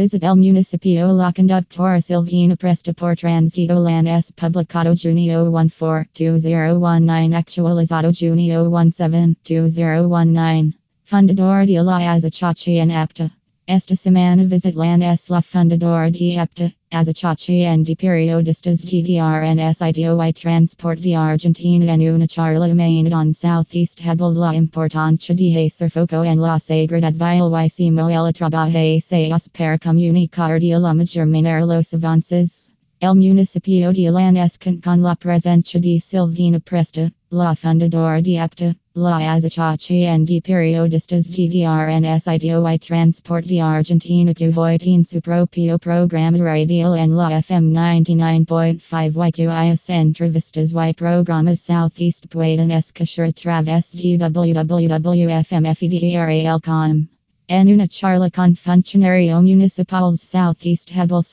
Visit el municipio la conductora Silvina Presta por Transito Lanús Publicado Junio 14-2019 Actualizado Junio 17-2019 Fundador de la Azachachi en apta Esta semana visit Lanús la Fundadora de apta Azachachi de Periodistas de DRNSIDO y Transport de Argentina en una charla main on Southeast Hebel la importancia de hacer foco en la seguridad vial y cimo el trabajo se para comunicar de la mayor manera los avances. El municipio de Lanescan con la presencia de Silvina Presta, la fundadora de APTA, la Azachachi and de periodistas de DRNSIDO y Transport de Argentina que hoy tiene su propio programa radial en la FM 99.5 y QIS entrevistas y programas Southeast pueden escuchar través de www.fmfedral.com. En una charla con funcionario municipales Southeast Hebel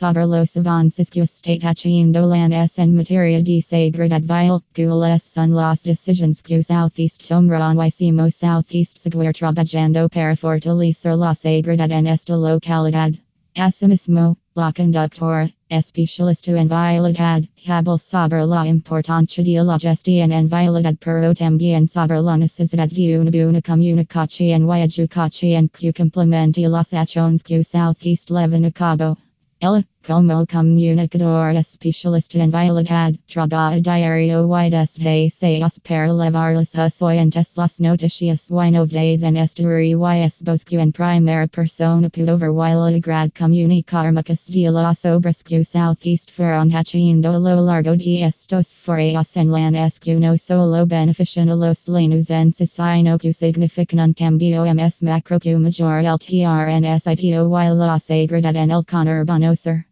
avances que está haciendo Lanús en materia de seguridad vial, cuáles son las decisiones que Southeast tomarán y cómo Southeast seguir trabajando para fortalecer la seguridad en esta localidad. Asimismo, la conductora, especialista en vialidad, habla sobre la importancia de la gestión en vialidad pero también sobre la necesidad de una buena comunicación y educación que complemente las acciones que Southeast llevan a cabo. Ella, como comunicador especialista en vialidad, trabaja diario. Y desde seis para levar las oyentes las noticias y novedades en este y esbosque en primera persona pudo ver y comunicar muchas de las obras que Southeast fueron haciendo a lo largo de estos foros en Lanús que no solo benefician a los lanusenses sino que significan un cambio más macro que mayor el TRNSITO y la seguridad en el conurbano sur.